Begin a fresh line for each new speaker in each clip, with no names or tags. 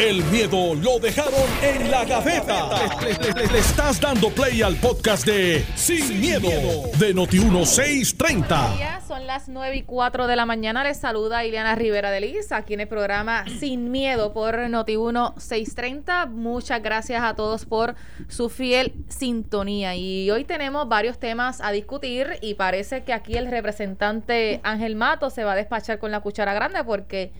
El miedo lo dejaron en la gaveta. Le, le estás dando play al podcast de Sin, miedo, de Noti1630.
Son las 9 y 4 de la mañana. Les saluda Ileana Rivera de Liz aquí en el programa Sin Miedo por Noti1630. Muchas gracias a todos por su fiel sintonía. Y hoy tenemos varios temas a discutir y parece que aquí el representante Ángel Mato se va a despachar con la cuchara grande porque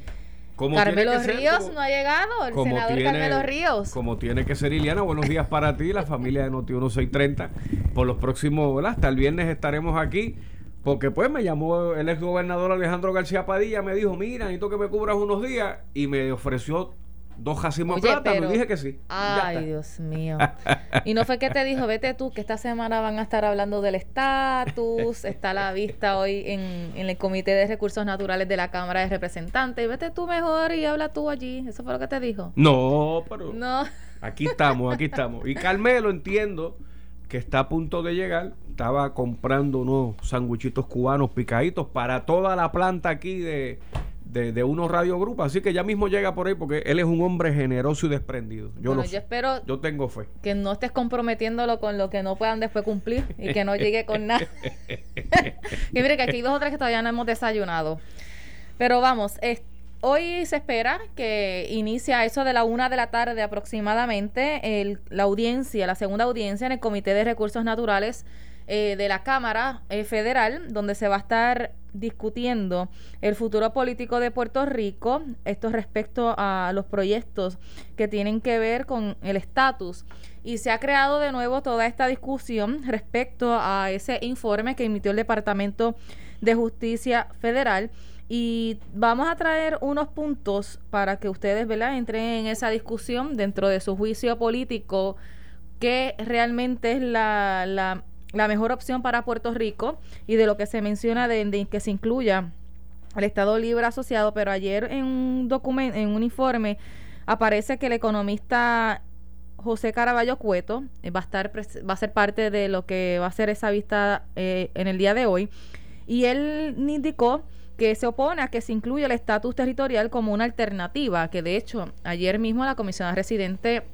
Carmelo Ríos no ha llegado, el senador Carmelo Ríos.
Como tiene que ser, Iliana, buenos días para ti, la familia de Noti 1630. Por los próximos, ¿verdad? Hasta el viernes estaremos aquí. Porque pues me llamó el ex gobernador Alejandro García Padilla, me dijo, mira, necesito que me cubras unos días, y me ofreció dos jacimos de plata, me dije que sí.
Ay, Dios mío. y no fue que te dijo, vete tú, que esta semana van a estar hablando del estatus, está la vista hoy en, en, el Comité de Recursos Naturales de la Cámara de Representantes, vete tú mejor y habla tú allí. ¿Eso fue lo que te dijo?
No, pero... No. Aquí estamos, aquí estamos. Y Carmelo, entiendo que está a punto de llegar, estaba comprando unos sandwichitos cubanos picaditos para toda la planta aquí de de, de unos radiogrupos. Así que ya mismo llega por ahí porque él es un hombre generoso y desprendido. Yo,
yo espero
yo tengo fe.
que no estés comprometiéndolo con lo que no puedan después cumplir y que no llegue con nada. y mire que aquí hay dos o tres que todavía no hemos desayunado. Pero vamos, hoy se espera que inicia eso de la una de la tarde aproximadamente el, la audiencia, la segunda audiencia en el Comité de Recursos Naturales eh, de la Cámara eh, Federal, donde se va a estar discutiendo el futuro político de Puerto Rico, esto respecto a los proyectos que tienen que ver con el estatus. Y se ha creado de nuevo toda esta discusión respecto a ese informe que emitió el Departamento de Justicia Federal. Y vamos a traer unos puntos para que ustedes ¿verdad? entren en esa discusión dentro de su juicio político, que realmente es la, la la mejor opción para Puerto Rico y de lo que se menciona de, que se incluya el Estado Libre Asociado, pero ayer en un documento, en un informe aparece que el economista José Caraballo Cueto eh, va a estar va a ser parte de lo que va a ser esa vista eh, en el día de hoy. Y él indicó que se opone a que se incluya el estatus territorial como una alternativa, que de hecho ayer mismo la comisionada residente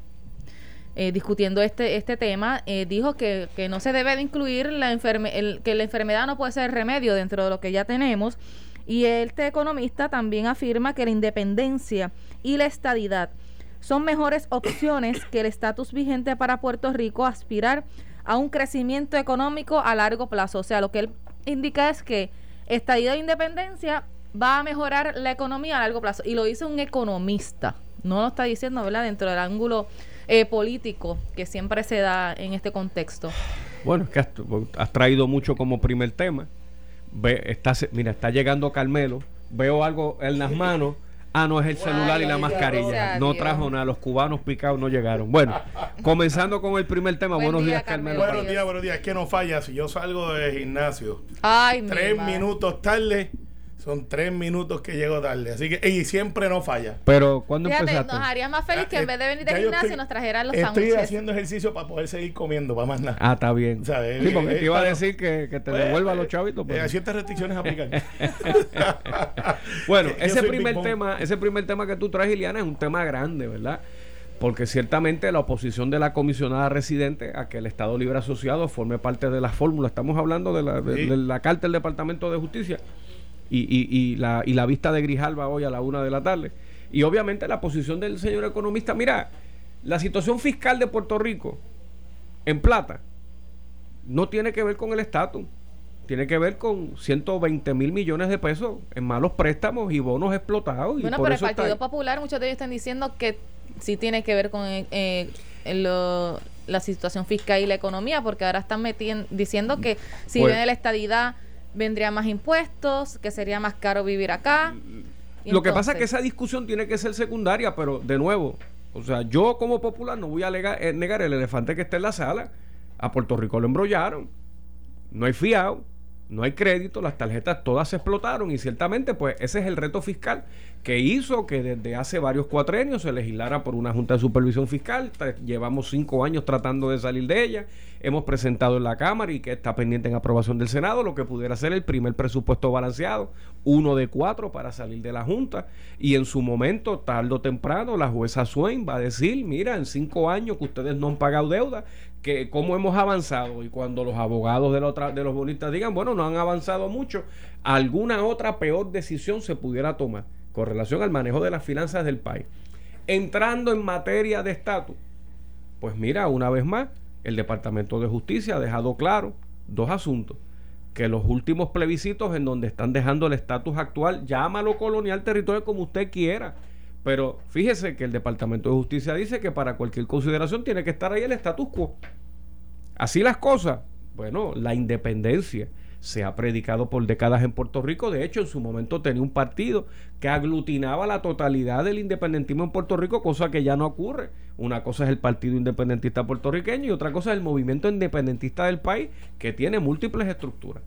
eh, discutiendo este, este tema, eh, dijo que, que, no se debe de incluir la el, que la enfermedad no puede ser remedio dentro de lo que ya tenemos. Y este economista también afirma que la independencia y la estadidad son mejores opciones que el estatus vigente para Puerto Rico aspirar a un crecimiento económico a largo plazo. O sea, lo que él indica es que estadidad e independencia va a mejorar la economía a largo plazo. Y lo dice un economista, no lo está diciendo, ¿verdad? Dentro del ángulo eh, político que siempre se da en este contexto.
Bueno, es que has, traído mucho como primer tema. Ve, está, mira, está llegando Carmelo, veo algo en las manos. Ah, no, es el celular y la mascarilla. No trajo nada, los cubanos picados no llegaron. Bueno, comenzando con el primer tema. buenos días, Carmelo.
Buenos días, buenos días. Es que no falla. Si yo salgo del gimnasio, tres minutos tarde, son tres minutos que llego tarde. Así que, y siempre no falla.
Pero, ¿cuándo Fíjate,
empezaste? Nos haría más feliz que en vez de venir del gimnasio nos trajeran los sándwiches.
Estoy haciendo ejercicio para poder seguir comiendo, para más nada.
Ah, está bien. Sí, porque te iba a decir que, que te pues, devuelva los chavitos.
Pero... Eh, hay ciertas restricciones aplican.
bueno, ese primer tema, ese primer tema que tú traes, Iliana, es un tema grande, ¿verdad? porque ciertamente la oposición de la comisionada residente a que el Estado Libre Asociado forme parte de la fórmula, estamos hablando de la, de la carta del Departamento de Justicia, y, y, y, la, y la vista de Grijalba hoy a la una de la tarde. Y obviamente la posición del señor economista, mira, la situación fiscal de Puerto Rico en plata no tiene que ver con el estatus, tiene que ver con 120 mil millones de pesos en malos préstamos y bonos explotados.
Bueno, pero el Partido Popular, muchos de ellos están diciendo que sí tiene que ver con eh, la situación fiscal y la economía, porque ahora están metiendo, diciendo que si pues viene la estadidad vendría más impuestos, que sería más caro vivir acá.
Lo que pasa es que esa discusión tiene que ser secundaria, pero de nuevo, o sea, yo como popular no voy a eh, negar el elefante que está en la sala. A Puerto Rico lo embrollaron. No hay fiado, no hay crédito, las tarjetas todas se explotaron y ciertamente pues ese es el reto fiscal que hizo que desde hace varios cuatrenios se legislara por una Junta de Supervisión Fiscal. Llevamos cinco años tratando de salir de ella. Hemos presentado en la Cámara y que está pendiente en aprobación del Senado lo que pudiera ser el primer presupuesto balanceado, uno de cuatro para salir de la Junta. Y en su momento, tarde o temprano, la jueza Swain va a decir, mira, en cinco años que ustedes no han pagado deuda, que cómo hemos avanzado. Y cuando los abogados de, la de los bonistas digan, bueno, no han avanzado mucho, alguna otra peor decisión se pudiera tomar con relación al manejo de las finanzas del país. Entrando en materia de estatus, pues mira, una vez más, el Departamento de Justicia ha dejado claro dos asuntos. Que los últimos plebiscitos en donde están dejando el estatus actual, llámalo colonial territorial como usted quiera. Pero fíjese que el Departamento de Justicia dice que para cualquier consideración tiene que estar ahí el status quo. Así las cosas. Bueno, la independencia se ha predicado por décadas en Puerto Rico. De hecho, en su momento tenía un partido que aglutinaba la totalidad del independentismo en Puerto Rico, cosa que ya no ocurre. Una cosa es el Partido Independentista Puertorriqueño y otra cosa es el movimiento independentista del país, que tiene múltiples estructuras.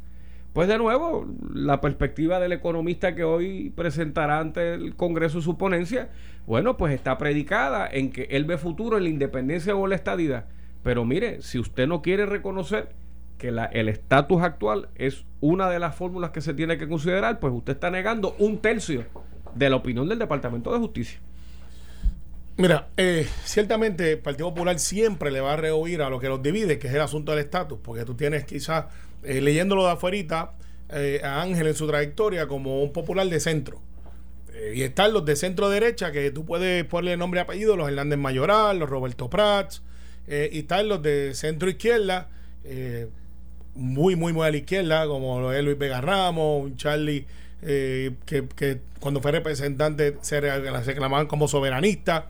Pues de nuevo, la perspectiva del economista que hoy presentará ante el Congreso su ponencia, bueno, pues está predicada en que él ve futuro en la independencia o la estadidad. Pero mire, si usted no quiere reconocer que el estatus actual es una de las fórmulas que se tiene que considerar, pues usted está negando un tercio de la opinión del Departamento de Justicia.
Mira, eh, ciertamente el Partido Popular siempre le va a rehuir a lo que los divide, que es el asunto del estatus, porque tú tienes quizás, eh, leyéndolo de afuera, eh, a Ángel en su trayectoria como un popular de centro. y están los de centro derecha, que tú puedes ponerle nombre y apellido, los Hernández Mayoral, los Roberto Prats, y están los de centro izquierda, muy, muy, muy a la izquierda, como lo es Luis Vega Ramos, un Charlie eh, que, cuando fue representante se reclamaban como soberanista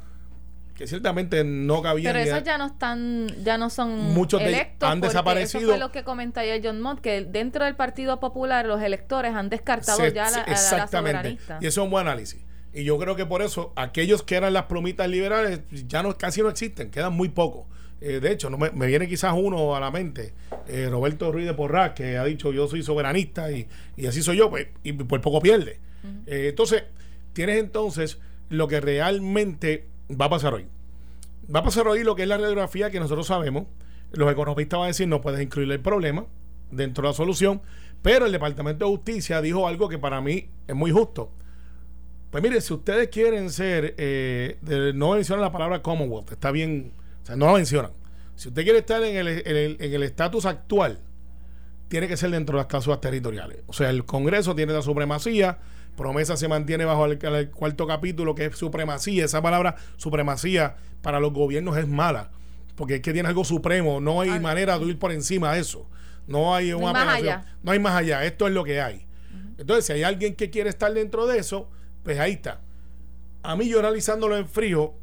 que ciertamente no cabía
pero esos ya no están ya no son muchos electos
han desaparecido
eso fue lo que comentaba John Mott que dentro del Partido Popular los electores han descartado ya la, exactamente.
y eso es un buen análisis. Y yo creo que por eso aquellos que eran las plumitas liberales ya no casi no existen quedan muy pocos. Eh, de hecho, no me, viene quizás uno a la mente, eh, Roberto Ruiz de Porras, que ha dicho yo soy soberanista y, así soy yo, pues, y por poco pierde. Eh, entonces, tienes entonces lo que realmente va a pasar hoy. Va a pasar hoy lo que es la radiografía que nosotros sabemos. Los economistas van a decir no puedes incluir el problema dentro de la solución, pero el Departamento de Justicia dijo algo que para mí es muy justo. Pues mire, si ustedes quieren ser, no mencionan la palabra Commonwealth, está bien no lo mencionan. Si usted quiere estar en el estatus actual, tiene que ser dentro de las cláusulas territoriales. O sea, el Congreso tiene la supremacía, promesa se mantiene bajo el, cuarto capítulo, que es supremacía. Esa palabra supremacía para los gobiernos es mala, porque es que tiene algo supremo, no hay manera de ir por encima de eso. No hay una no hay más allá. No hay más allá, esto es lo que hay. Entonces, si hay alguien que quiere estar dentro de eso, pues ahí está. A mí yo analizándolo en frío,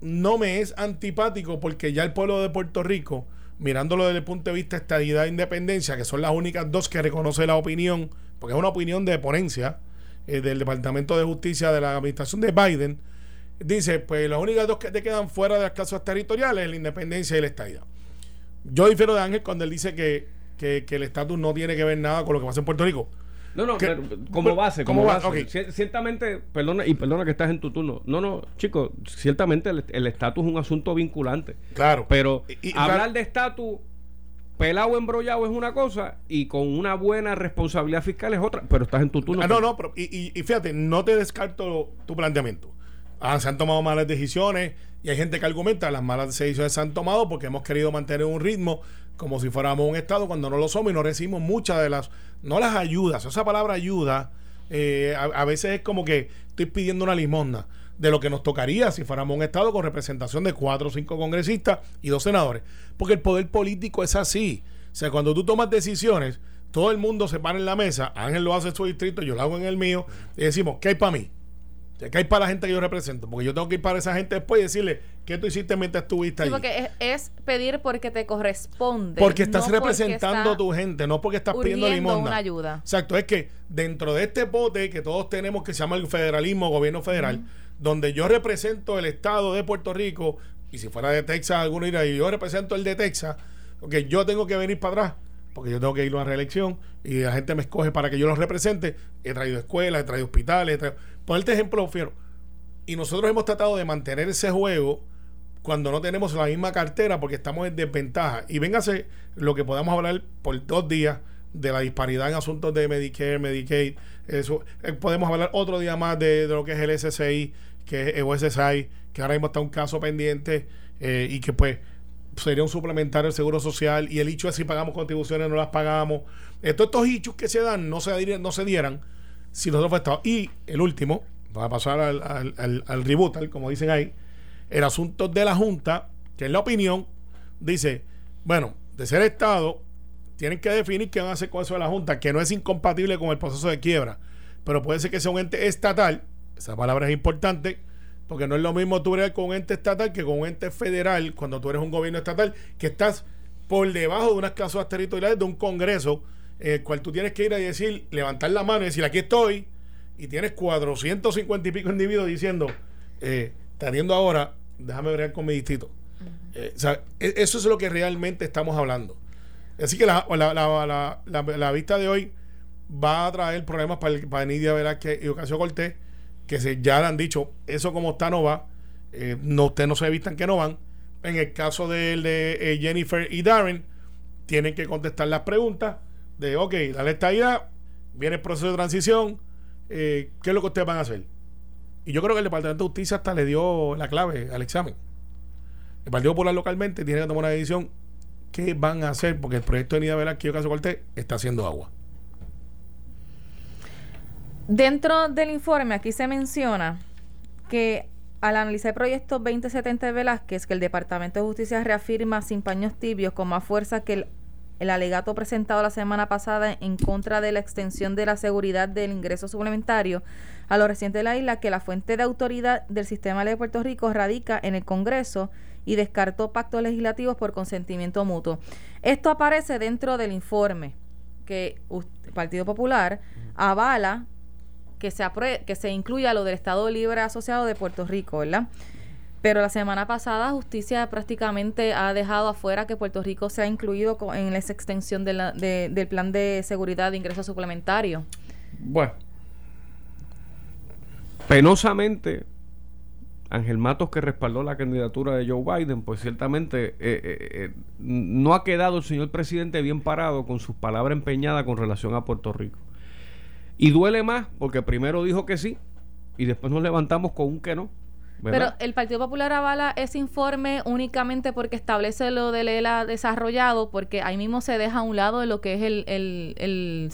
no me es antipático porque ya el pueblo de Puerto Rico, mirándolo desde el punto de vista de estadidad e independencia, que son las únicas dos que reconoce la opinión, porque es una opinión de ponencia eh, del Departamento de Justicia de la administración de Biden, dice, pues las únicas dos que te quedan fuera de las clases territoriales es la independencia y la estadidad. Yo difiero de Ángel cuando él dice que, que el estatus no tiene que ver nada con lo que pasa en Puerto Rico.
No, no, como base, como base. Ciertamente, perdona, y perdona que estás en tu turno. No, no, chicos, ciertamente el estatus es un asunto vinculante.
Claro.
Pero hablar de estatus pelado embrollado es una cosa y con una buena responsabilidad fiscal es otra, pero estás en tu turno.
Ah, no, no, pero, y, y, fíjate, no te descarto tu planteamiento. Ah, se han tomado malas decisiones y hay gente que argumenta las malas decisiones se han tomado porque hemos querido mantener un ritmo como si fuéramos un Estado cuando no lo somos y no recibimos muchas de las, no las ayudas, esa palabra ayuda eh, a, veces es como que estoy pidiendo una limosna de lo que nos tocaría si fuéramos un Estado con representación de cuatro o cinco congresistas y dos senadores. Porque el poder político es así. O sea, cuando tú tomas decisiones, todo el mundo se para en la mesa, Ángel lo hace en su distrito, yo lo hago en el mío, y decimos, ¿qué hay para mí? ¿Qué hay para la gente que yo represento? Porque yo tengo que ir para esa gente después y decirle, ¿qué tú hiciste mientras estuviste ahí?
porque es, pedir porque te corresponde.
Porque estás representando a tu gente, no porque estás pidiendo limosna.
una ayuda.
Exacto, es que dentro de este bote que todos tenemos que se llama el federalismo, gobierno federal, donde yo represento el estado de Puerto Rico, y si fuera de Texas alguno irá, y yo represento el de Texas, porque yo tengo que venir para atrás porque yo tengo que ir a una reelección y la gente me escoge para que yo los represente. He traído escuelas, he traído hospitales, he traído... Ponerte ejemplo, fiero. Y nosotros hemos tratado de mantener ese juego cuando no tenemos la misma cartera porque estamos en desventaja. Y véngase lo que podamos hablar por dos días de la disparidad en asuntos de Medicare, Medicaid. Eso, eh, podemos hablar otro día más de, lo que es el SSI, que es el SSI, que ahora mismo está un caso pendiente eh, y que pues sería un suplementario del seguro social y el hecho es si pagamos contribuciones no las pagamos. Estos, estos hechos que se dan no se, no se dieran si nosotros fuéramos Y el último, va a pasar al, al, al, reboot, como dicen ahí, el asunto de la Junta, que en la opinión dice, bueno, de ser Estado, tienen que definir qué van a hacer con eso de la Junta, que no es incompatible con el proceso de quiebra, pero puede ser que sea un ente estatal, esa palabra es importante, porque no es lo mismo tú eres con un ente estatal que con un ente federal, cuando tú eres un gobierno estatal, que estás por debajo de unas clases territoriales de un congreso, en el cual tú tienes que ir a decir, levantar la mano y decir, aquí estoy, y tienes 450 y pico individuos diciendo, eh, teniendo ahora, déjame ver con mi distrito. Eh, o sea, e, eso es lo que realmente estamos hablando. Así que la, la, la, vista de hoy va a traer problemas para, para Nidia Velázquez y Ocasio Cortés, que se, ya le han dicho, eso como está no va, eh, no, ustedes no se vistan que no van. En el caso de, de eh, Jennifer y Darren, tienen que contestar las preguntas de, ok, la estadía, viene el proceso de transición, eh, ¿qué es lo que ustedes van a hacer? Y yo creo que el Departamento de Justicia hasta le dio la clave al examen. El Partido Popular localmente tiene que tomar una decisión qué van a hacer, porque el proyecto de Nida Velázquez Caso Cortés está haciendo agua.
Dentro del informe aquí se menciona que al analizar el proyecto 2070 de Velázquez, que el Departamento de Justicia reafirma sin paños tibios con más fuerza que el, el, alegato presentado la semana pasada en contra de la extensión de la seguridad del ingreso suplementario a los residentes de la isla, que la fuente de autoridad del sistema de Puerto Rico radica en el Congreso y descartó pactos legislativos por consentimiento mutuo. Esto aparece dentro del informe que el Partido Popular avala que se, que se incluya lo del Estado Libre Asociado de Puerto Rico, ¿verdad? Pero la semana pasada Justicia prácticamente ha dejado afuera que Puerto Rico sea incluido en esa extensión de la, del plan de seguridad de ingresos suplementarios.
Bueno, penosamente, Ángel Matos que respaldó la candidatura de Joe Biden, pues ciertamente eh, eh, eh, no ha quedado el señor presidente bien parado con sus palabras empeñadas con relación a Puerto Rico. Y duele más porque primero dijo que sí y después nos levantamos con un que no.
Pero el Partido Popular avala ese informe únicamente porque establece lo del ELA desarrollado, porque ahí mismo se deja a un lado de lo que es el, el, el,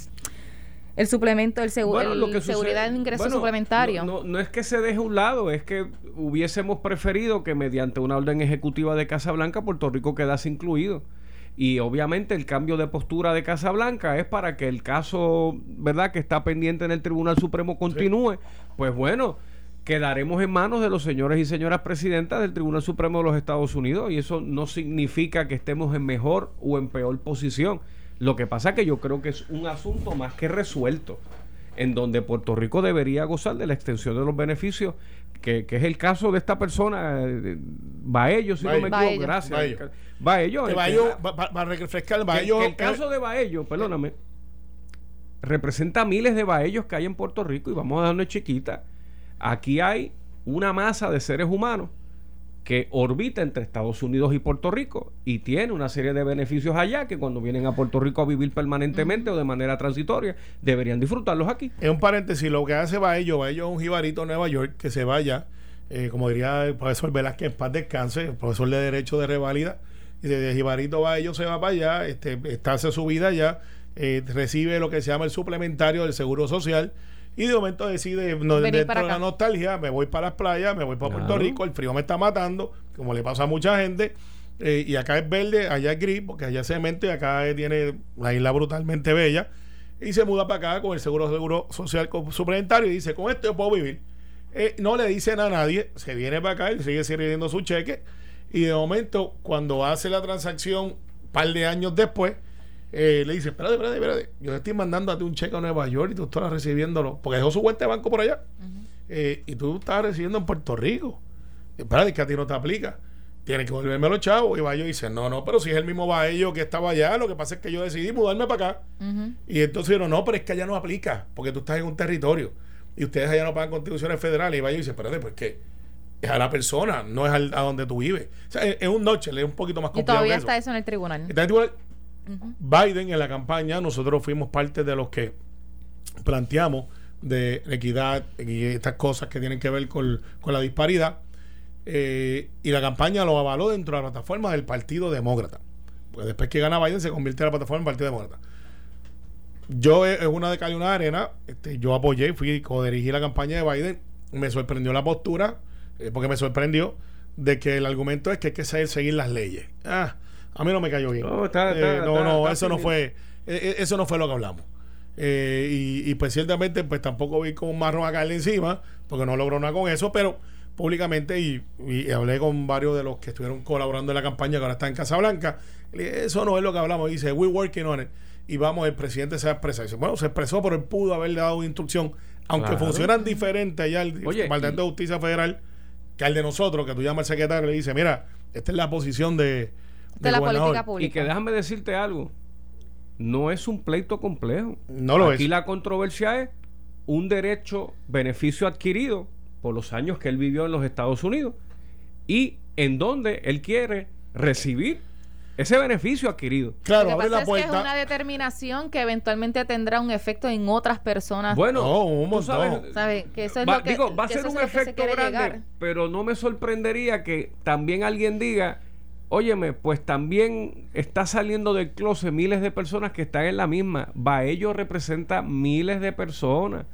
suplemento, el, seguridad de ingreso suplementario.
No, no, es que se deje a un lado, es que hubiésemos preferido que mediante una orden ejecutiva de Casa Blanca Puerto Rico quedase incluido y obviamente el cambio de postura de Casablanca es para que el caso, ¿verdad?, que está pendiente en el Tribunal Supremo continúe. Pues bueno, quedaremos en manos de los señores y señoras presidentas del Tribunal Supremo de los Estados Unidos y eso no significa que estemos en mejor o en peor posición. Lo que pasa es que yo creo que es un asunto más que resuelto en donde Puerto Rico debería gozar de la extensión de los beneficios, que, es el caso de esta persona, eh, Baello, si no me equivoco, gracias. Baello.
para refrescar,
Baello. el caso de Baello, perdóname, representa miles de Baellos que hay en Puerto Rico y vamos a darnos chiquita. Aquí hay una masa de seres humanos que orbita entre Estados Unidos y Puerto Rico y tiene una serie de beneficios allá que cuando vienen a Puerto Rico a vivir permanentemente o de manera transitoria deberían disfrutarlos aquí.
Es un paréntesis, lo que hace Baello, Baello es un jibarito en Nueva York que se vaya, eh, como diría el profesor Velázquez, en paz descanse, el profesor de Derecho de Revalida, y de Jibarito Baello se va para allá, este, está hace su vida allá, eh, recibe lo que se llama el suplementario del Seguro Social y de momento decide, no, dentro de la nostalgia, me voy para las playas, me voy para Puerto Rico, el frío me está matando, como le pasa a mucha gente. Eh, y acá es verde, allá es gris, porque allá es cemento y acá tiene la isla brutalmente bella. Y se muda para acá con el seguro, seguro social suplementario y dice: Con esto yo puedo vivir. Eh, no le dicen a nadie, se viene para acá y sigue sirviendo su cheque. Y de momento, cuando hace la transacción, un par de años después, eh, le dice, espérate, espérate, espérate, yo te estoy mandando a ti un cheque a Nueva York y tú estás recibiéndolo, porque dejó su cuenta de banco por allá, eh, y tú estás recibiendo en Puerto Rico. Espérate, que a ti no te aplica. tiene que volverme los chavos. Y Bayo dice, no, no, pero si es el mismo Baello que estaba allá, lo que pasa es que yo decidí mudarme para acá. Y entonces dijeron, no, pero es que allá no aplica, porque tú estás en un territorio y ustedes allá no pagan contribuciones federales. Y Bayo dice, espérate, pues que es a la persona, no es al- a donde tú vives. O sea, es, es un noche, es un poquito más
Y
complicado.
todavía
que eso.
está eso en el tribunal.
Está en el tribunal. Biden en la campaña, nosotros fuimos parte de los que planteamos de equidad y estas cosas que tienen que ver con, con la disparidad. Eh, y la campaña lo avaló dentro de la plataforma del Partido Demócrata. Pues después que gana Biden se convierte en la plataforma del Partido Demócrata. Yo eh, es una de Cali una arena, este, yo apoyé, fui codirigí la campaña de Biden, me sorprendió la postura, eh, porque me sorprendió de que el argumento es que hay que seguir las leyes. Ah, a mí no me cayó bien.
No, está-
Eh,
está-
no,
está-
no,
está
eso no fue, eh, eh, eso no fue lo que hablamos. Eh, y, y pues ciertamente pues tampoco vi con un marrón a caerle encima, porque no logró nada con eso, pero públicamente y, y hablé con varios de los que estuvieron colaborando en la campaña que ahora están en Casablanca. Eso no es lo que hablamos. Dice, we're working on it. Y vamos, el presidente se va a expresar. Dice, bueno, se expresó, pero él pudo haberle dado una instrucción, aunque
Claro.
funcionan diferente allá el Departamento de Justicia Federal que al de nosotros, que tú llamas al secretario y le dice, mira, esta es la posición de,
De la
gobernador".
política
Y
pública.
que déjame decirte algo. No es un pleito complejo.
No lo
Aquí
es.
la controversia es un derecho, beneficio adquirido por los años que él vivió en los Estados Unidos y en donde él quiere recibir ese beneficio adquirido.
Claro,
Lo que
abre
pasa
la
es que es
puerta.
una determinación que eventualmente tendrá un efecto en otras personas.
Bueno,
No, un
tú
montón.
sabes,
¿Sabe? Que eso es
va,
lo que,
digo, va a ser
es
un efecto grande,
llegar.
pero no me sorprendería que también alguien diga, óyeme, pues también está saliendo del closet miles de personas que están en la misma. Baello representa miles de personas.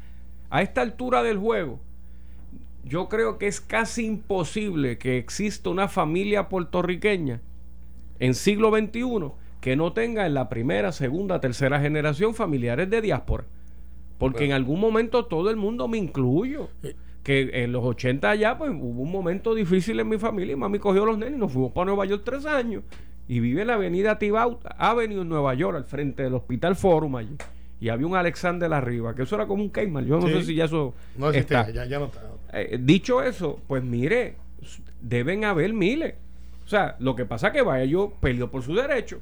A esta altura del juego, yo creo que es casi imposible que exista una familia puertorriqueña en siglo XXI que no tenga en la primera, segunda, tercera generación familiares de diáspora. Porque en algún momento todo el mundo me incluyo. Que en los 80 ya, pues hubo un momento difícil en mi familia y mami cogió a los nenes y nos fuimos para Nueva York tres años. Y vive en la avenida Tibaut Avenue en Nueva York, al frente del Hospital Forum allí. Y había un Alexander arriba, que eso era como un Kmart. Yo no
Sí.
sé si ya eso
No existe,
está.
ya, ya no está.
Eh, dicho eso, pues mire, deben haber miles. O sea, lo que pasa es que Baello peleó por su derecho.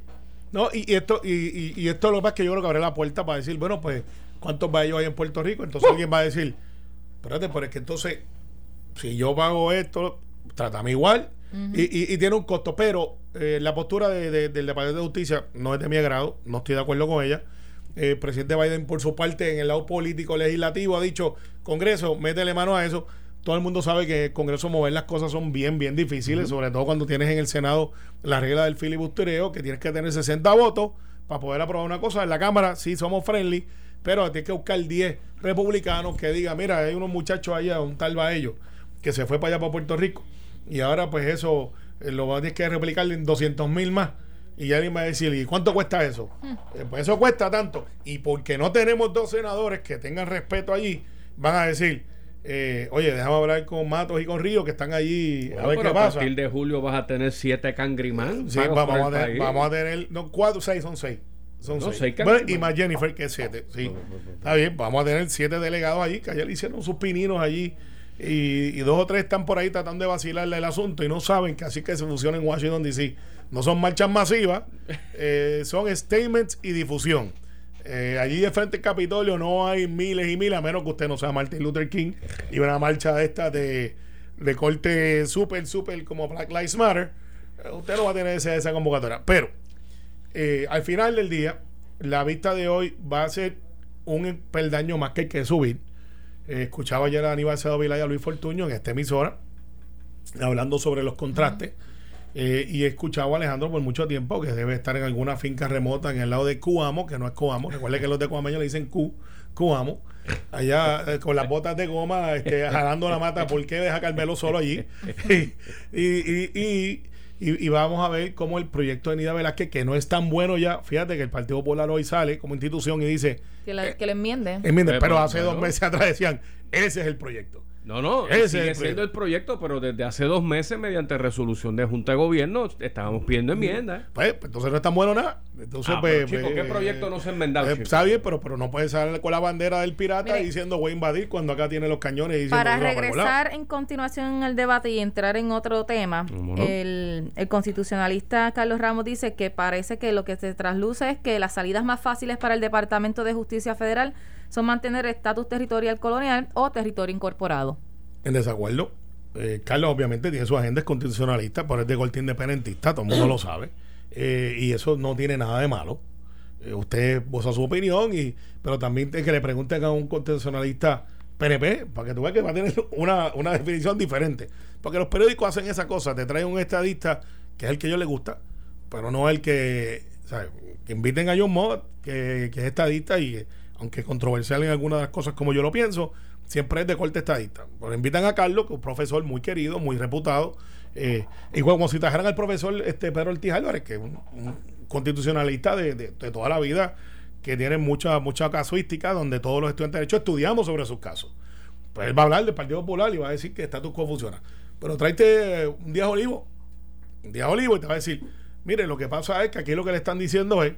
No, y, y esto, y, y- y esto lo que pasa es que yo creo que abre la puerta para decir, bueno, pues, ¿cuántos vallos hay en Puerto Rico? Entonces alguien va a decir, espérate, pero es que entonces, si yo pago esto, trátame igual. y, y- y tiene un costo, pero eh, la postura de- de- del Departamento de Justicia no es de mi agrado, no estoy de acuerdo con ella. Eh, el presidente Biden, por su parte, en el lado político legislativo, ha dicho, Congreso, métele mano a eso. Todo el mundo sabe que el Congreso mover las cosas son bien, bien difíciles, sobre todo cuando tienes en el Senado la regla del filibustereo, que tienes que tener 60 votos para poder aprobar una cosa. En la Cámara sí somos friendly, pero tienes que buscar 10 republicanos que digan, mira, hay unos muchachos allá, un tal ellos que se fue para allá, para Puerto Rico, y ahora pues eso eh, lo va a tener que replicar en 200 mil más. Y ya alguien va a decir, ¿y cuánto cuesta eso? Eh, pues eso cuesta tanto. Y porque no tenemos dos senadores que tengan respeto allí, van a decir, eh, oye, déjame hablar con Matos y con Río que están allí a
Bueno,
ver
pero
qué
a
pasa.
partir de julio vas a tener siete cangrimán.
Sí, vamos, a
el
tener, vamos a tener, no, cuatro, seis, son seis. Son
No,
seis.
seis
Bueno, y más Jennifer, que es siete. Sí. Está bien, vamos a tener siete delegados allí, que ayer le hicieron sus pininos allí. Y, y dos o tres están por ahí tratando de vacilarle el asunto y no saben que así que se funciona en Washington DC. No son marchas masivas, eh, son statements y difusión. Eh, allí de frente al Capitolio no hay miles y miles, a menos que usted no sea Martin Luther King y una marcha de esta de, de corte súper, súper como Black Lives Matter. eh, Usted no va a tener esa, esa convocatoria. Pero eh, al final del día, la vista de hoy va a ser un peldaño más que hay que subir. Eh, escuchaba ayer a Aníbal Cedo Vilay y a Luis Fortuño en esta emisora hablando sobre los contrastes. Eh, y he escuchado a Alejandro por mucho tiempo que debe estar en alguna finca remota en el lado de Cuamo, que no es Coamo. Recuerde que los de Cuameños le dicen Cu, Cuamo. Allá con las botas de goma, este, jalando la mata. ¿Por qué deja Carmelo solo allí? y, y- y vamos a ver cómo el proyecto de Nida Velázquez, que no es tan bueno ya, fíjate que el Partido Popular hoy sale como institución y dice,
Que, la- que le enmiende.
enmienden,
Eh,
pero
pero,
hace dos meses atrás decían, ese es el proyecto.
No, no,
Ese es
sigue
el
siendo
proyecto.
el proyecto, pero desde hace dos meses, mediante resolución de Junta de Gobierno, estábamos pidiendo enmiendas.
Pues, pues, entonces no es tan bueno nada. Entonces,
Ah,
pues,
chico, ¿qué
pues,
proyecto no se ha enmendado,
eh? Está bien, pero, pero no puede salir con la bandera del pirata
Mire.
diciendo voy a invadir cuando acá tiene los cañones y diciendo
Para regresar en continuación en el debate y entrar en otro tema, el, el constitucionalista Carlos Ramos dice que parece que lo que se trasluce es que las salidas más fáciles para el Departamento de Justicia Federal son mantener estatus territorial colonial o territorio incorporado.
En desacuerdo. Eh, Carlos obviamente tiene su agenda es constitucionalista, pero es de corte independentista, todo el mundo lo sabe. Eh, y eso no tiene nada de malo. Eh, usted voza su opinión, y pero también que le pregunten a un constitucionalista PNP, para que tú veas que va a tener una, una definición diferente. Porque los periódicos hacen esa cosa, te traen un estadista que es el que a ellos les gusta, pero no el que, ¿sabes? que inviten a John Mott, que, que es estadista y aunque controversial en algunas de las cosas como yo lo pienso, siempre es de corte estadista. Pero invitan a Carlos, que es un profesor muy querido, muy reputado, eh, igual como si trajeran al profesor este Pedro Ortiz Álvarez, que es un, constitucionalista de, de- toda la vida, que tiene mucha, mucha casuística, donde todos los estudiantes de derecho estudiamos sobre sus casos. Pues él va a hablar del Partido Popular y va a decir que estatus quo funciona. Pero tráete un día olivo, un día olivo y te va a decir, mire, lo que pasa es que aquí lo que le están diciendo es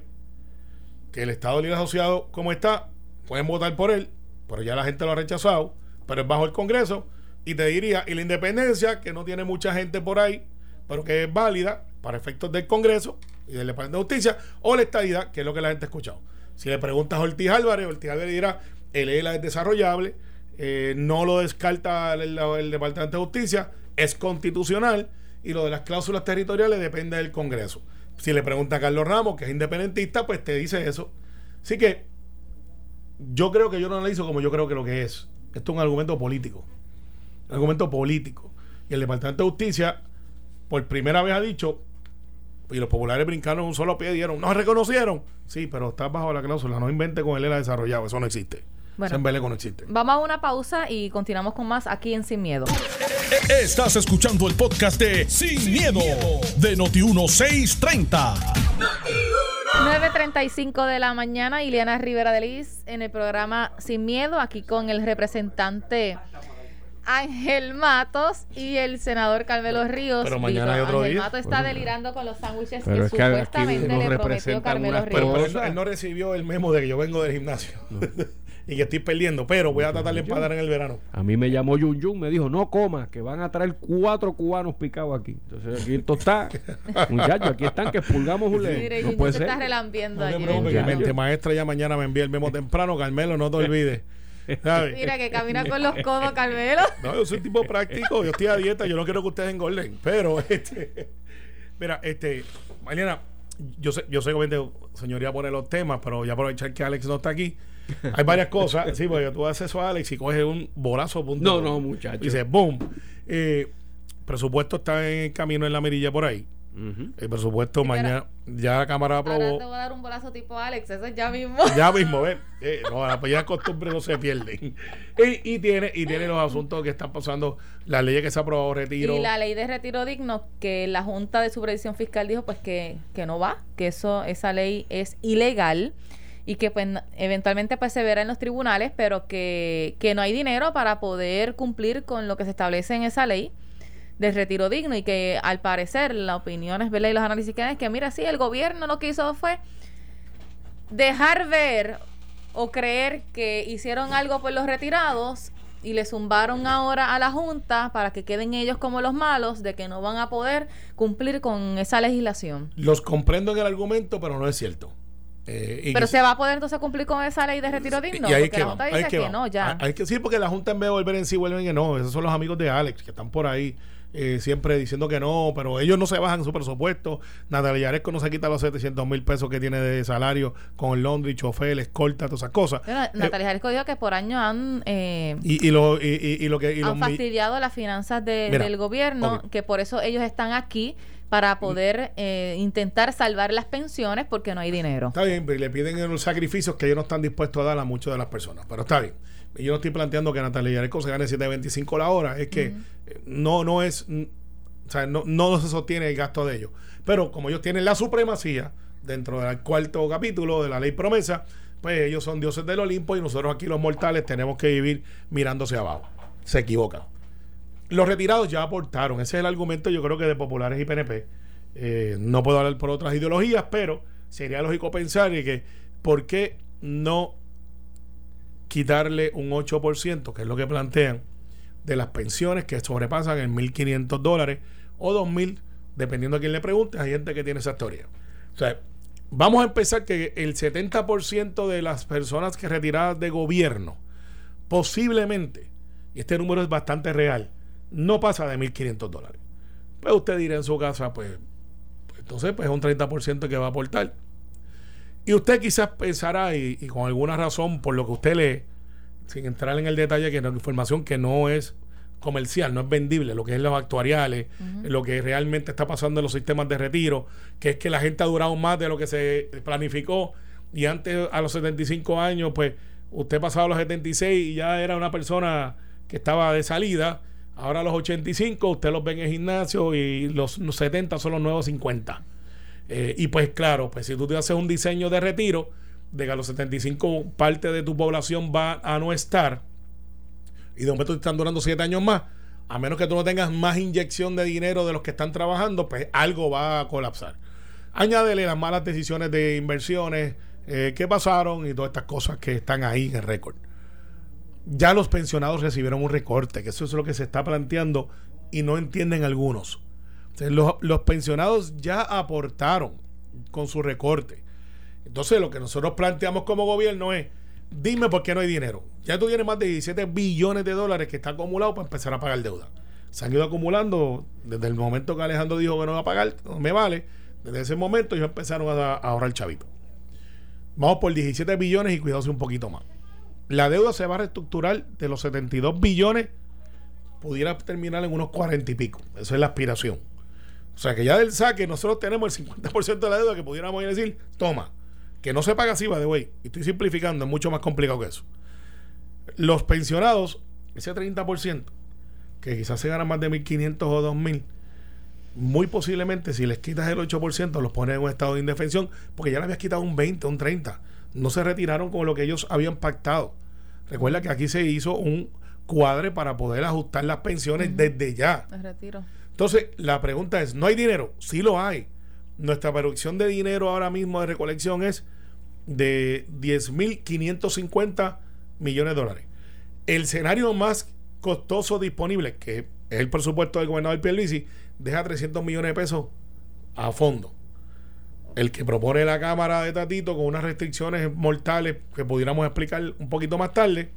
que el Estado Libre Asociado, como está, pueden votar por él, pero ya la gente lo ha rechazado, pero es bajo el Congreso, y te diría, y la independencia, que no tiene mucha gente por ahí, pero que es válida para efectos del Congreso y del Departamento de Justicia, o la estadidad, que es lo que la gente ha escuchado. Si le preguntas a Ortiz Álvarez, Ortiz Álvarez dirá, el ELA es desarrollable, eh, no lo descarta el, Departamento de Justicia, es constitucional, y lo de las cláusulas territoriales depende del Congreso. Si le pregunta a Carlos Ramos, que es independentista, pues te dice eso. Así que yo creo que yo no analizo como yo creo que lo que es. Esto es un argumento político. Un argumento político. Y el Departamento de Justicia, por primera vez ha dicho, y los populares brincaron un solo pie y dijeron, ¿nos reconocieron? Sí, pero está bajo la cláusula, no invente con el ELA desarrollado, eso no existe.
Bueno.
Eso en Beleco no existe.
Vamos a una pausa y continuamos con más aquí en Sin Miedo.
Estás escuchando el podcast de Sin, miedo, de Noti1630.
9.35 de la mañana, Ileana Rivera de Liz en el programa Sin Miedo, aquí con el representante Ángel Matos y el senador Carmelo Ríos.
Pero mañana hay otro
Ángel
día.
Matos está delirando con los sándwiches que
es que aquí
supuestamente le prometió Carmelo Ríos.
Pero, no- él no recibió el memo de que yo vengo del gimnasio y que estoy perdiendo, pero voy a tratar de empatar en el verano.
A mí me llamó Yun Yun, me dijo, no coma, que van a traer cuatro cubanos picados aquí. Entonces aquí esto está, muchachos, aquí están que expulgamos un
Mire,
No puede
se
ser.
está relambiendo
No
allí.
que mente maestra ya mañana me envía el memo temprano, Carmelo, no te olvides. ¿Sabes?
Mira que camina con los codos, Carmelo.
No, yo soy un tipo práctico, yo estoy a dieta, yo no quiero que ustedes engorden, pero este, mira, este, Mariana, yo sé, yo sé que señoría pone los temas, pero ya aprovechar que Alex no está aquí. Hay varias cosas, sí, porque tú haces eso a Alex y coges un bolazo. Punto,
No, no, muchacho.
Y dices, boom. Eh, presupuesto está en camino en la mirilla por ahí.
Ujú.
El presupuesto
Sí, pero-
mañana, ya la Cámara
Ahora
aprobó.
te voy a dar un bolazo tipo Alex, eso es ya mismo.
Ya mismo, ¿ves? Eh, no, las bellas costumbres no se pierden. Y, y tiene y tiene los asuntos que están pasando, las leyes que se ha aprobado, retiro.
Y la ley de retiro digno, que la Junta de Supervisión Fiscal dijo pues que, que no va, que eso esa ley es ilegal y que pues eventualmente pues se verá en los tribunales, pero que, que no hay dinero para poder cumplir con lo que se establece en esa ley del retiro digno y que al parecer la opinión es y los análisis que dan es que mira, sí, el gobierno lo que hizo fue dejar ver o creer que hicieron algo por los retirados y le zumbaron ahora a la Junta para que queden ellos como los malos de que no van a poder cumplir con esa legislación.
Los comprendo en el argumento, pero no es cierto. Eh,
Pero
que-
se va a poder entonces cumplir con esa ley de retiro digno,
y ahí
porque
que
la Junta dice que,
vamos.
no, ya.
Ah, Hay que sí, porque la Junta en vez de volver en sí vuelven que no. Esos son los amigos de Alex que están por ahí eh, siempre diciendo que no, pero ellos no se bajan su presupuesto. Natalia Yaresco no se quita los 700 mil pesos que tiene de salario con el Londres, chofer, escolta, todas esas cosas. Eh,
Natalia Jalisco dijo que por año han, eh,
y, y, lo, y, y- y lo que los
han fastidiado las finanzas de-
Mira,
del gobierno, que por eso ellos están aquí para poder eh, intentar salvar las pensiones porque no hay dinero.
Está bien, pero le piden unos sacrificios que ellos no están dispuestos a dar a muchas de las personas. Pero está bien. Yo no estoy planteando que Natalia Yaresco se gane 7.25 la hora. Es que eh, no, no es. O sea, no, no se sostiene el gasto de ellos. Pero como ellos tienen la supremacía dentro del cuarto capítulo de la ley promesa, pues ellos son dioses del Olimpo y nosotros aquí los mortales tenemos que vivir mirándose abajo. se equivocan. Los retirados ya aportaron. Ese es el argumento, yo creo que de populares y PNP. Eh, no puedo hablar por otras ideologías, pero sería lógico pensar que por qué no quitarle un 8%, que es lo que plantean, de las pensiones que sobrepasan en 1.500 dólares o 2.000, dependiendo a quién le pregunte, hay gente que tiene esa teoría. O sea, vamos a empezar que el 70% de las personas que retiradas de gobierno, posiblemente, y este número es bastante real, no pasa de 1.500 dólares. Pues usted dirá en su casa, pues, pues entonces pues es un 30% que va a aportar. Y usted quizás pensará, y, con alguna razón, por lo que usted lee, sin entrar en el detalle, que es información que no es comercial, no es vendible, lo que es los actuariales, lo que realmente está pasando en los sistemas de retiro, que es que la gente ha durado más de lo que se planificó y antes a los 75 años, pues usted pasaba a los 76 y ya era una persona que estaba de salida, ahora los 85 usted los ve en el gimnasio y los 70 son los nuevos 50. Eh, y pues claro, pues si tú te haces un diseño de retiro, de que a los 75 parte de tu población va a no estar, y de momento te están durando 7 años más, a menos que tú no tengas más inyección de dinero de los que están trabajando, pues algo va a colapsar. Añádele las malas decisiones de inversiones eh, que pasaron y todas estas cosas que están ahí en el récord. Ya los pensionados recibieron un recorte, que eso es lo que se está planteando y no entienden algunos. Los, pensionados ya aportaron con su recorte. Entonces, lo que nosotros planteamos como gobierno es: dime por qué no hay dinero. Ya tú tienes más de 17 billones de dólares que está acumulado para empezar a pagar deuda. Se han ido acumulando desde el momento que Alejandro dijo que no va a pagar, no me vale. Desde ese momento ellos empezaron a, a ahorrar chavito. Vamos por 17 billones y cuidados un poquito más. La deuda se va a reestructurar de los 72 billones, pudiera terminar en unos 40 y pico. Esa es la aspiración. O sea que ya del saque nosotros tenemos el 50% de la deuda que pudiéramos decir, toma, que no se paga así, va de way. Y estoy simplificando, es mucho más complicado que eso. Los pensionados, ese 30%, que quizás se ganan más de 1.500 o 2.000, muy posiblemente si les quitas el 8%, los pones en un estado de indefensión, porque ya le habías quitado un 20, un 30. No se retiraron con lo que ellos habían pactado. Recuerda que aquí se hizo un cuadre para poder ajustar las pensiones desde ya. Retiro. Entonces, la pregunta es, ¿no hay dinero? Sí lo hay. Nuestra producción de dinero ahora mismo de recolección es de 10.550 millones de dólares. El escenario más costoso disponible, que es el presupuesto del gobernador Pierluisi, deja 300 millones de pesos a fondo. El que propone la Cámara de Tatito con unas restricciones mortales que pudiéramos explicar un poquito más tarde,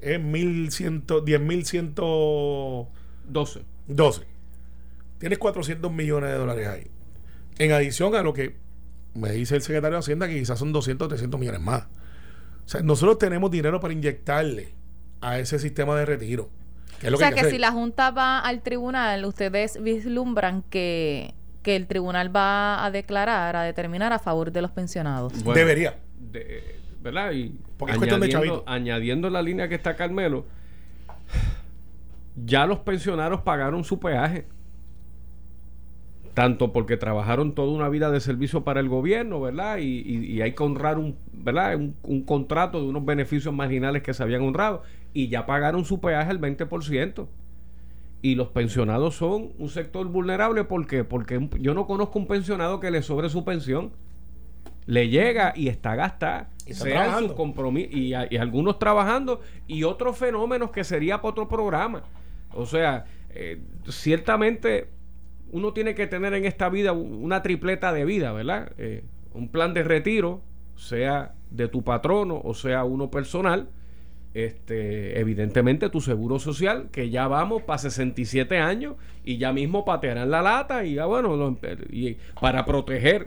es 10.112. 12 tienes 400 millones de dólares ahí. En adición a lo que me dice el secretario de Hacienda, que quizás son 200 300 millones más. O sea, nosotros tenemos dinero para inyectarle a ese sistema de retiro.
o sea, que, si la Junta va al tribunal, ustedes vislumbran que, el tribunal va a declarar, a determinar a favor de los pensionados.
Debería.
¿Verdad? Y Porque añadiendo, añadiendo la línea que está Carmelo, ya los pensionados pagaron su peaje tanto porque trabajaron toda una vida de servicio para el gobierno, ¿verdad? Y, hay que honrar un, ¿verdad? Un, contrato de unos beneficios marginales que se habían honrado y ya pagaron su peaje el 20%. Y los pensionados son un sector vulnerable, ¿por qué? Porque yo no conozco un pensionado que le sobre su pensión. Le llega y está gastada, y sea su compromiso, y, y, algunos trabajando, y otros fenómenos que sería para otro programa. O sea, eh, ciertamente uno tiene que tener en esta vida una tripleta de vida, ¿verdad? Eh, un plan de retiro, sea de tu patrono o sea uno personal. Este, evidentemente tu seguro social, que ya vamos para 67 años y ya mismo patearán la lata y ya bueno, y para proteger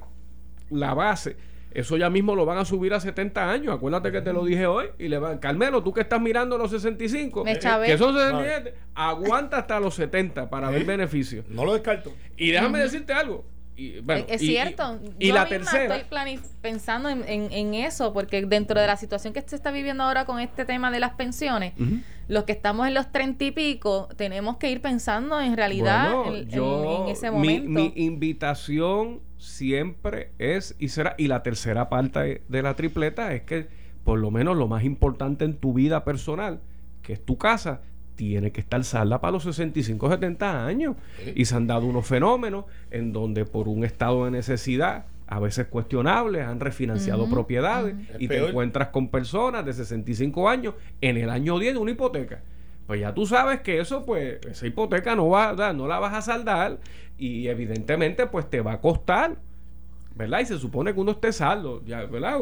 la base eso ya mismo lo van a subir a 70 años. Acuérdate que te lo dije hoy. Y le van, Carmelo, tú que estás mirando los 65, que son 67, aguanta hasta los 70 para ver beneficios.
No lo descarto.
Y déjame decirte algo.
Es cierto.
Y, la tercera.
Estoy pensando en, eso, porque dentro de la situación que se está viviendo ahora con este tema de las pensiones, los que estamos en los treinta y pico, tenemos que ir pensando en realidad en, ese momento.
mi invitación siempre es y será. Y la tercera parte de la tripleta es que por lo menos lo más importante en tu vida personal, que es tu casa, tiene que estar salda para los 65, 70 años. Y se han dado unos fenómenos en donde por un estado de necesidad, a veces cuestionable, han refinanciado propiedades y te encuentras con personas de 65 años en el año 10 de una hipoteca. Pues ya tú sabes que eso, pues, esa hipoteca no va, no la vas a saldar y evidentemente, pues te va a costar, ¿verdad? Y se supone que uno esté saldo, ya, ¿verdad?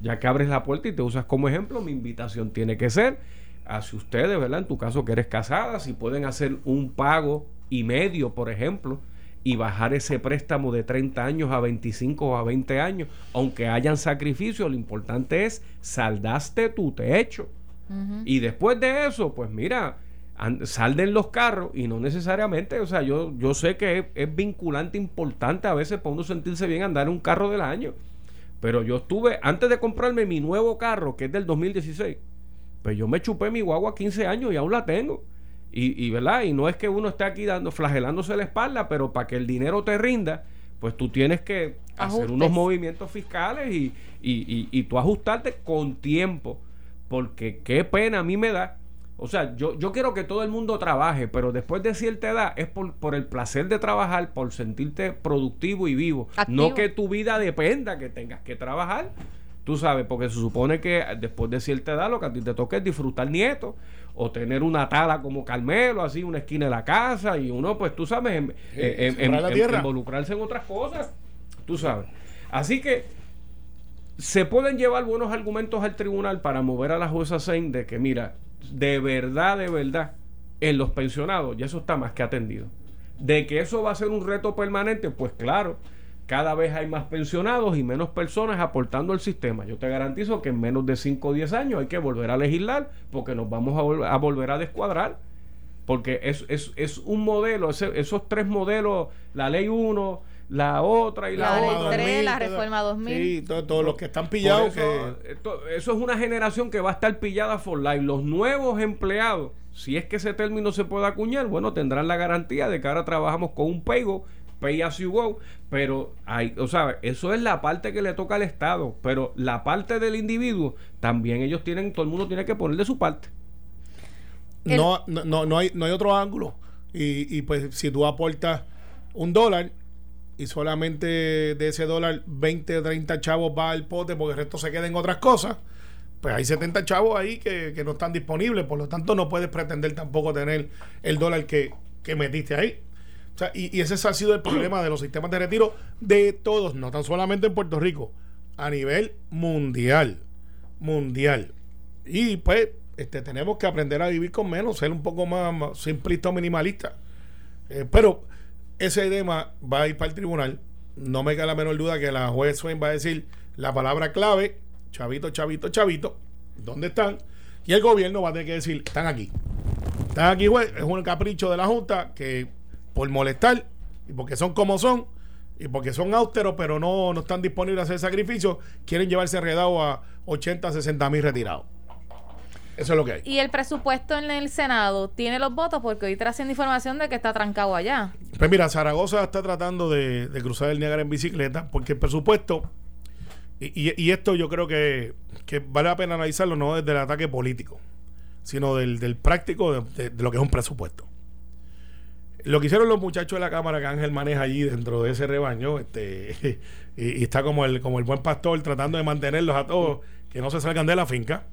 Ya que abres la puerta y te usas como ejemplo, mi invitación tiene que ser hacia ustedes, ¿verdad? En tu caso que eres casada, si pueden hacer un pago y medio, por ejemplo, y bajar ese préstamo de 30 años a 25 o a 20 años, aunque hayan sacrificios, lo importante es saldaste tu techo. Y después de eso, pues mira, salden los carros y no necesariamente, o sea, yo, yo sé que es, es, vinculante importante a veces para uno sentirse bien andar en un carro del año. Pero yo estuve, antes de comprarme mi nuevo carro, que es del 2016, pues yo me chupé mi guagua 15 años y aún la tengo. Y, y, ¿verdad? Y no es que uno esté aquí dando, flagelándose la espalda, pero para que el dinero te rinda, pues tú tienes que hacer unos movimientos fiscales y, y, y, tú ajustarte con tiempo. Porque qué pena a mí me da. O sea, yo, yo quiero que todo el mundo trabaje, pero después de cierta edad es por, por el placer de trabajar, por sentirte productivo y vivo. No que tu vida dependa que tengas que trabajar. Tú sabes, porque se supone que después de cierta edad lo que a ti te toca es disfrutar nietos o tener una tala como Carmelo, así, una esquina de la casa y uno, pues tú sabes, en, involucrarse en otras cosas, tú sabes. Así que se pueden llevar buenos argumentos al tribunal para mover a la jueza Sein de que, mira, de verdad, de verdad, en los pensionados ya eso está más que atendido. De que eso va a ser un reto permanente, pues claro cada vez hay más pensionados y menos personas aportando al sistema. Yo te garantizo que en menos de 5 o 10 años hay que volver a legislar porque nos vamos a, volver a descuadrar. Porque es, es, es un modelo, esos tres modelos, la ley 1, la otra y la,
la
otra.
Ley la reforma 2000.
Sí, todos los que están pillados.
Eso, eso, es una generación que va a estar pillada for life. Los nuevos empleados, si es que ese término se puede acuñar, bueno, tendrán la garantía de que ahora trabajamos con un paygo pay as you go, pero hay, o sea, eso es la parte que le toca al Estado, pero la parte del individuo también ellos tienen, todo el mundo tiene que poner de su parte.
No, no, no, hay, no hay otro ángulo. Y, y pues si tú aportas un dólar y solamente de ese dólar 20, 30 chavos va al pote porque el resto se queda en otras cosas, pues hay 70 chavos ahí que, que no están disponibles, por lo tanto no puedes pretender tampoco tener el dólar que, que metiste ahí y, ese ha sido el problema de los sistemas de retiro de todos, no tan solamente en Puerto Rico, a nivel mundial. Mundial. Y pues este, tenemos que aprender a vivir con menos, ser un poco más, simplista o minimalista. Eh, pero ese tema va a ir para el tribunal. No me queda la menor duda que la juez Swain va a decir la palabra clave, chavito, chavito, chavito, ¿dónde están? Y el gobierno va a tener que decir, están aquí. Están aquí, juez. Es un capricho de la Junta que por molestar y porque son como son y porque son austeros pero no, no están disponibles a hacer sacrificios, quieren llevarse redado a 80, 60 mil retirados. Eso es lo que hay.
Y el presupuesto en el Senado tiene los votos porque hoy haciendo información de que está trancado allá.
Pues mira, Zaragoza está tratando de, cruzar el Niágara en bicicleta porque el presupuesto, y, esto yo creo que, vale la pena analizarlo no desde el ataque político, sino del, práctico de, lo que es un presupuesto. Lo que hicieron los muchachos de la cámara que Ángel maneja allí dentro de ese rebaño, este, y, está como el, como el buen pastor tratando de mantenerlos a todos, que no se salgan de la finca.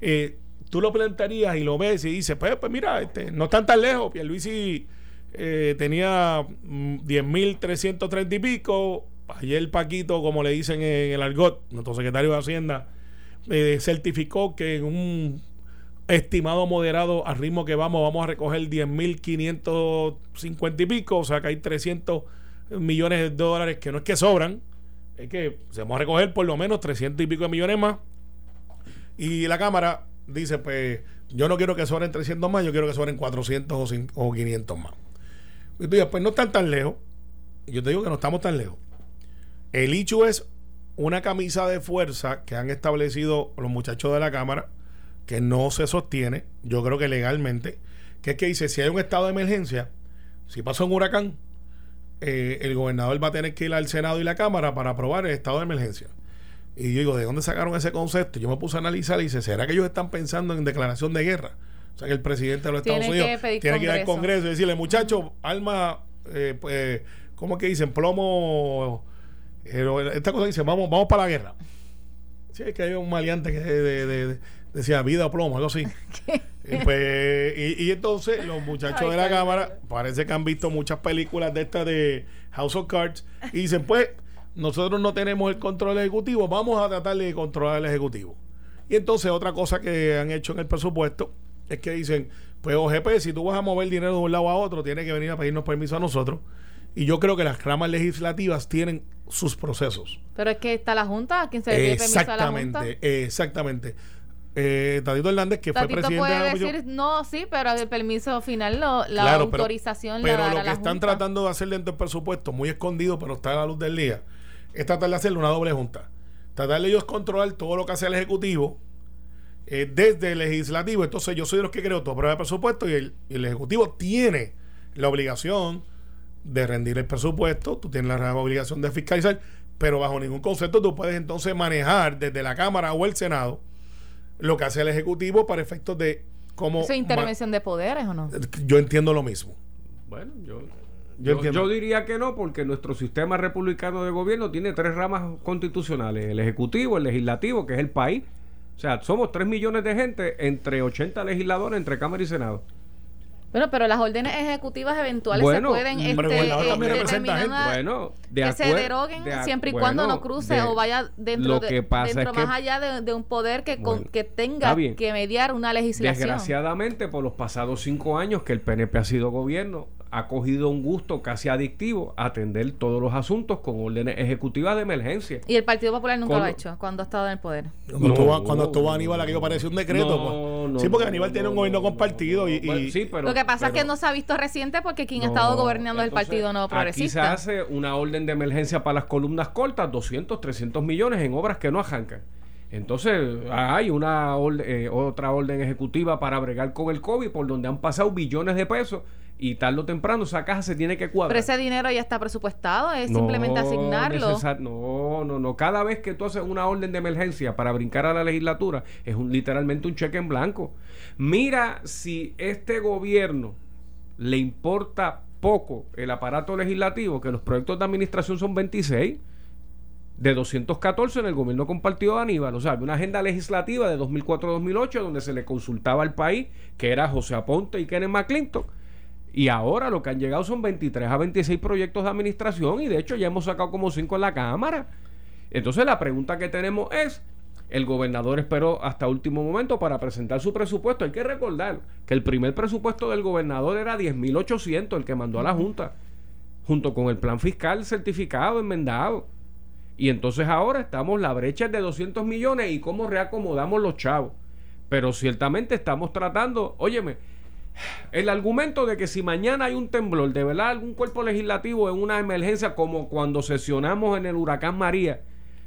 Eh, tú lo plantarías y lo ves y dices, pues, pues mira, este, no están tan lejos. Pierluisi eh, tenía 10.330 mm, y pico. Ayer Paquito, como le dicen en el argot, nuestro secretario de Hacienda, eh, certificó que en un estimado moderado al ritmo que vamos, vamos a recoger 10.550 y pico, o sea que hay 300 millones de dólares que no es que sobran, es que se vamos a recoger por lo menos 300 y pico de millones más. Y la Cámara dice, pues yo no quiero que sobren 300 más, yo quiero que sobren 400 o, 500 más. Y tú dices, pues no están tan lejos. Yo te digo que no estamos tan lejos. El hecho es una camisa de fuerza que han establecido los muchachos de la Cámara que no se sostiene, yo creo que legalmente, que es que dice, si hay un estado de emergencia, si pasa un huracán, eh, el gobernador va a tener que ir al Senado y la Cámara para aprobar el estado de emergencia. Y yo digo, ¿de dónde sacaron ese concepto? Yo me puse a analizar y dice, ¿será que ellos están pensando en declaración de guerra? O sea que el presidente de los Estados Unidos tiene que ir al
Congreso.
Y decirle, muchachos, alma, eh, pues, ¿cómo es que dicen? Plomo. pero esta cosa dice, vamos, vamos para la guerra. Sí, es que hay un maleante que de- de- de- decía vida o plomo, algo así. Y, pues, y, y entonces los muchachos
Ay,
de la cámara parece que han visto muchas películas de estas de House of Cards y dicen, pues, nosotros no tenemos el control ejecutivo, vamos a tratar de controlar el ejecutivo. Y entonces otra cosa que han hecho en el presupuesto es que dicen, pues OGP, si tú vas a mover dinero de un lado a otro, tienes que venir a pedirnos permiso a nosotros. Y yo creo que las ramas legislativas tienen sus procesos.
Pero es que está la Junta, ¿a quién se le pide permiso a la Junta?
Exactamente, exactamente. Eh, Tatito Hernández, que fue presidente de la
decir, no, sí, pero el permiso final, lo- la
Claro, pero-
autorización
Pero
la dará
lo que
la
están
Junta.
tratando de hacer dentro del presupuesto, muy escondido, pero está a la luz del día, es tratar de hacerle una doble junta. Tratar de ellos controlar todo lo que hace el Ejecutivo eh, desde el Legislativo. Entonces yo soy de los que creo todo prueba de presupuesto y el, y el Ejecutivo tiene la obligación de rendir el presupuesto, tú tienes la obligación de fiscalizar, pero bajo ningún concepto tú puedes entonces manejar desde la Cámara o el Senado lo que hace el Ejecutivo para efectos de cómo...
¿Eso es intervención de poderes o no?
ma- Yo entiendo lo mismo.
Bueno, yo,
Yo
yo,
entiendo.
yo diría que no, porque nuestro sistema republicano de gobierno tiene tres ramas constitucionales: el ejecutivo, el legislativo, que es el país. O sea, somos 3 millones de gente entre 80 legisladores entre Cámara y Senado.
Bueno, pero las órdenes ejecutivas eventuales
Bueno,
se pueden este, eh, determinar
gente.
Bueno, de
que se deroguen
de
siempre y
bueno,
cuando no cruce
de-
o vaya dentro,
lo
de,
que pasa
dentro
es que-
más allá de, de un poder que, con- que tenga que mediar una legislación.
Desgraciadamente, por los pasados cinco años que el PNP ha sido gobierno, ha cogido un gusto casi adictivo a atender todos los asuntos con órdenes ejecutivas de emergencia.
Y el Partido Popular nunca
Con
lo ha hecho cuando ha estado en el poder.
Cuando,
No,
estuvo, cuando estuvo
no,
Aníbal, aquello
no.
parecía un decreto.
No,
pues.
no,
sí, porque
no,
Aníbal tiene
no,
un
no,
gobierno
no,
compartido y,
Bueno,
y-
sí, pero-
lo que pasa es que no se ha visto reciente porque quien ha
No,
estado gobernando el Partido Nuevo
Aquí se
Progresista.
hace una orden de emergencia para las columnas cortas, 200, 300 millones en obras que no arrancan. Entonces hay una orde- eh, otra orden ejecutiva para bregar con el COVID por donde han pasado billones de pesos y tarde o temprano esa caja se tiene que cuadrar.
Pero ese dinero ya está presupuestado, es
No
simplemente asignarlo.
No, no, no. Cada vez que tú haces una orden de emergencia para brincar a la legislatura, es un, literalmente un cheque en blanco. Mira si este gobierno le importa poco el aparato legislativo, que los proyectos de administración son 26, de 214 en el gobierno compartido de Aníbal. O sea, había una agenda legislativa de 2004-2008 donde se le consultaba al país, que era José Aponte y Kenneth McClinton. Y ahora lo que han llegado son 23 a 26 proyectos de administración y de hecho ya hemos sacado como 5 en la Cámara. Entonces la pregunta que tenemos es, el gobernador esperó hasta último momento para presentar su presupuesto. Hay que recordar que el primer presupuesto del gobernador era 10.800, el que mandó a la Junta, junto con el plan fiscal certificado, enmendado. Y entonces ahora estamos, la brecha es de 200 millones y cómo reacomodamos los chavos. Pero ciertamente estamos tratando, óyeme, el argumento de que si mañana hay un temblor, de verdad algún cuerpo legislativo en una emergencia como cuando sesionamos en el huracán María,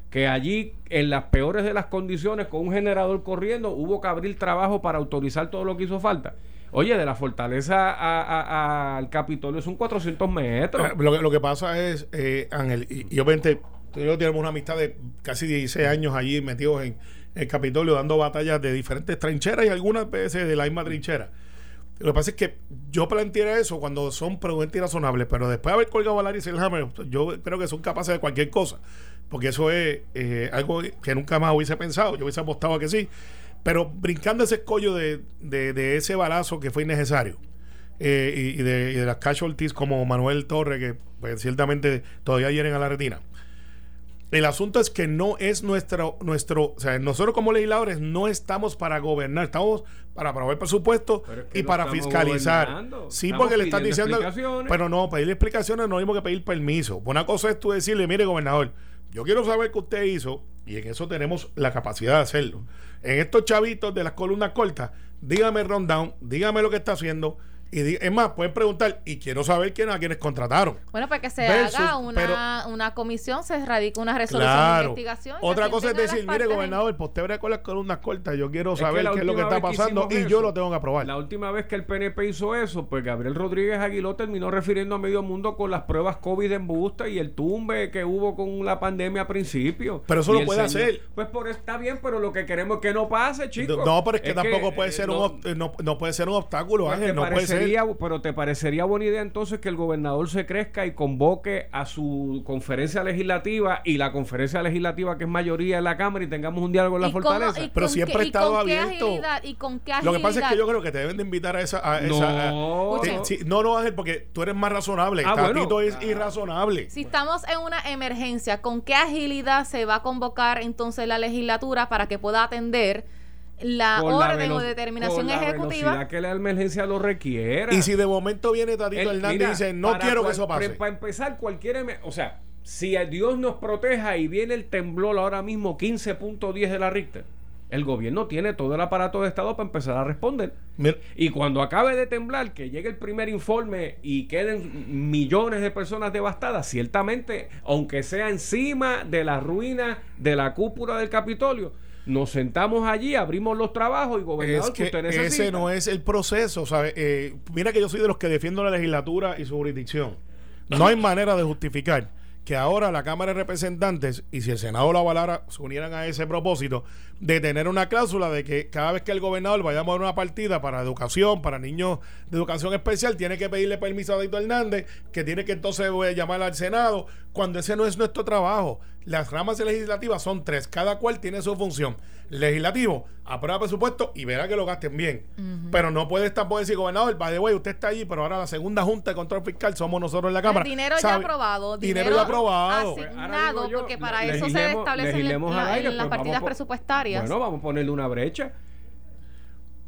que allí en las peores de las condiciones con un generador corriendo hubo que abrir trabajo para autorizar todo lo que hizo falta. Oye, de la fortaleza a- al Capitolio son 400 metros.
Eh, Lo que, lo que pasa es, eh, Ángel, y, y obviamente yo tenemos una amistad de casi 16 años allí metidos en el Capitolio dando batallas de diferentes trincheras y algunas veces de la misma trinchera. Lo que pasa es que yo planteé eso cuando son prudentes y razonables, pero después de haber colgado a Larry Selhammer, yo creo que son capaces de cualquier cosa, porque eso es eh, algo que nunca más hubiese pensado, yo hubiese apostado a que sí, pero brincando ese escollo de, de, ese balazo que fue innecesario. eh, y, y de, y de las casualties como Manuel Torre, que pues, ciertamente todavía hieren a la retina. El asunto es que no es nuestro, nuestro, o sea, nosotros como legisladores no estamos para gobernar, estamos para aprobar presupuesto
Pero es que
y para fiscalizar.
gobernando,
Sí,
estamos
porque le están diciendo, pero no, pedirle explicaciones no mismo que pedir permiso. Una cosa es tú decirle, mire, gobernador, yo quiero saber qué usted hizo y en eso tenemos la capacidad de hacerlo. En estos chavitos de las columnas cortas, dígame el rundown, dígame lo que está haciendo Y es más, pueden preguntar, y quiero saber quién a quienes contrataron.
Bueno, para que se
Versus,
haga una,
pero-
una comisión, se radica una resolución de
Claro.
investigación. y
Otra cosa es decir, mire, gobernador, pues usted verá con las columnas cortas, yo quiero
Es que
saber qué es lo que está
que
pasando y
eso,
yo lo tengo que aprobar.
La última vez que el PNP hizo eso, pues Gabriel Rodríguez Aguiló terminó refiriendo a medio mundo con las pruebas COVID en Busta y el tumbe que hubo con la pandemia a principio.
Pero eso
Y
lo
el
puede hacer.
Pues por eso está bien, pero lo que queremos es que no pase, chicos.
No, pero es que tampoco puede
eh,
ser
no-
un ob- no, no puede ser un obstáculo,
pues
Ángel, no puede ser.
Parecería, pero te parecería buena idea entonces que el gobernador se crezca y convoque a su conferencia legislativa y la conferencia legislativa que es mayoría en la Cámara y tengamos un diálogo en la
¿Y cómo-
fortaleza.
Pero siempre ha estado
con qué
abierto.
agilidad- ¿Y con qué
Lo que pasa es que
agilidad?
yo creo que te deben de invitar a esa. A
No.
esa a- no, no, Ángel, porque tú eres más razonable.
Ah,
Tatito
bueno.
es irrazonable.
Si estamos en una emergencia, ¿con qué agilidad se va a convocar entonces la legislatura para que pueda atender la
Con la
orden o determinación
con
ejecutiva?
velocidad que la emergencia lo requiera.
Y si de momento viene Tatito
El-
Hernández
mira,
y dice, no quiero que eso pase.
Para empezar, cualquier. O sea, si a Dios nos proteja y viene el temblor ahora mismo 15.10 de la Richter, el gobierno tiene todo el aparato de Estado para empezar a responder.
Mira,
Y cuando acabe de temblar, que llegue el primer informe y queden millones de personas devastadas, ciertamente, aunque sea encima de la ruina de la cúpula del Capitolio, nos sentamos allí, abrimos los trabajos y gobernador
es
que
que
usted necesita.
ese no es el proceso, ¿sabes? Eh, mira que yo soy de los que defiendo la legislatura y su jurisdicción. No hay manera de justificar que ahora la Cámara de Representantes, y si el Senado lo avalara, se unieran a ese propósito, de tener una cláusula de que cada vez que el gobernador vaya a mover una partida para educación, para niños de educación especial, tiene que pedirle permiso a Dito Hernández, que tiene que entonces eh, llamar al Senado, cuando ese no es nuestro trabajo. Las ramas legislativas son tres, cada cual tiene su función. Legislativo, aprueba presupuesto y verá que lo gasten bien. Pero no puede tampoco decir, gobernador, by the way, usted está allí, pero ahora la segunda junta de control fiscal somos nosotros en la Cámara.
dinero ya aprobado,
Dinero,
dinero
ya aprobado.
Pues
asignado,
digo yo,
porque para eso se establecen la- las
pues
partidas presupuestarias.
Bueno, vamos a ponerle una brecha.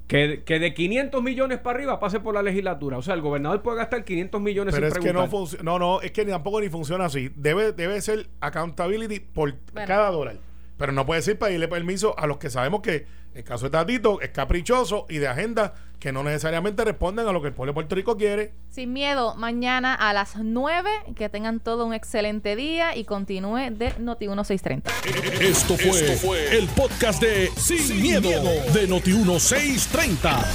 Que, que de 500 millones para arriba pase por la legislatura. O sea, el gobernador puede gastar 500 millones
Pero
sin
es que no. No, no, es que ni tampoco ni funciona así. Debe, debe ser accountability por
Bueno.
cada dólar. Pero no puede ser pedirle permiso a los que sabemos que el caso de Tatito es caprichoso y de agenda que no necesariamente responden a lo que el pueblo de Puerto Rico quiere.
Sin miedo, mañana a las 9, que tengan todo un excelente día y continúe de Noti 1630.
Esto fue, el podcast de Sin, miedo, de Noti1630.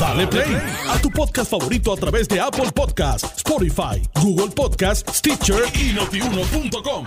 Dale play a tu podcast favorito a través de Apple Podcasts, Spotify, Google Podcasts, Stitcher y notiuno.com.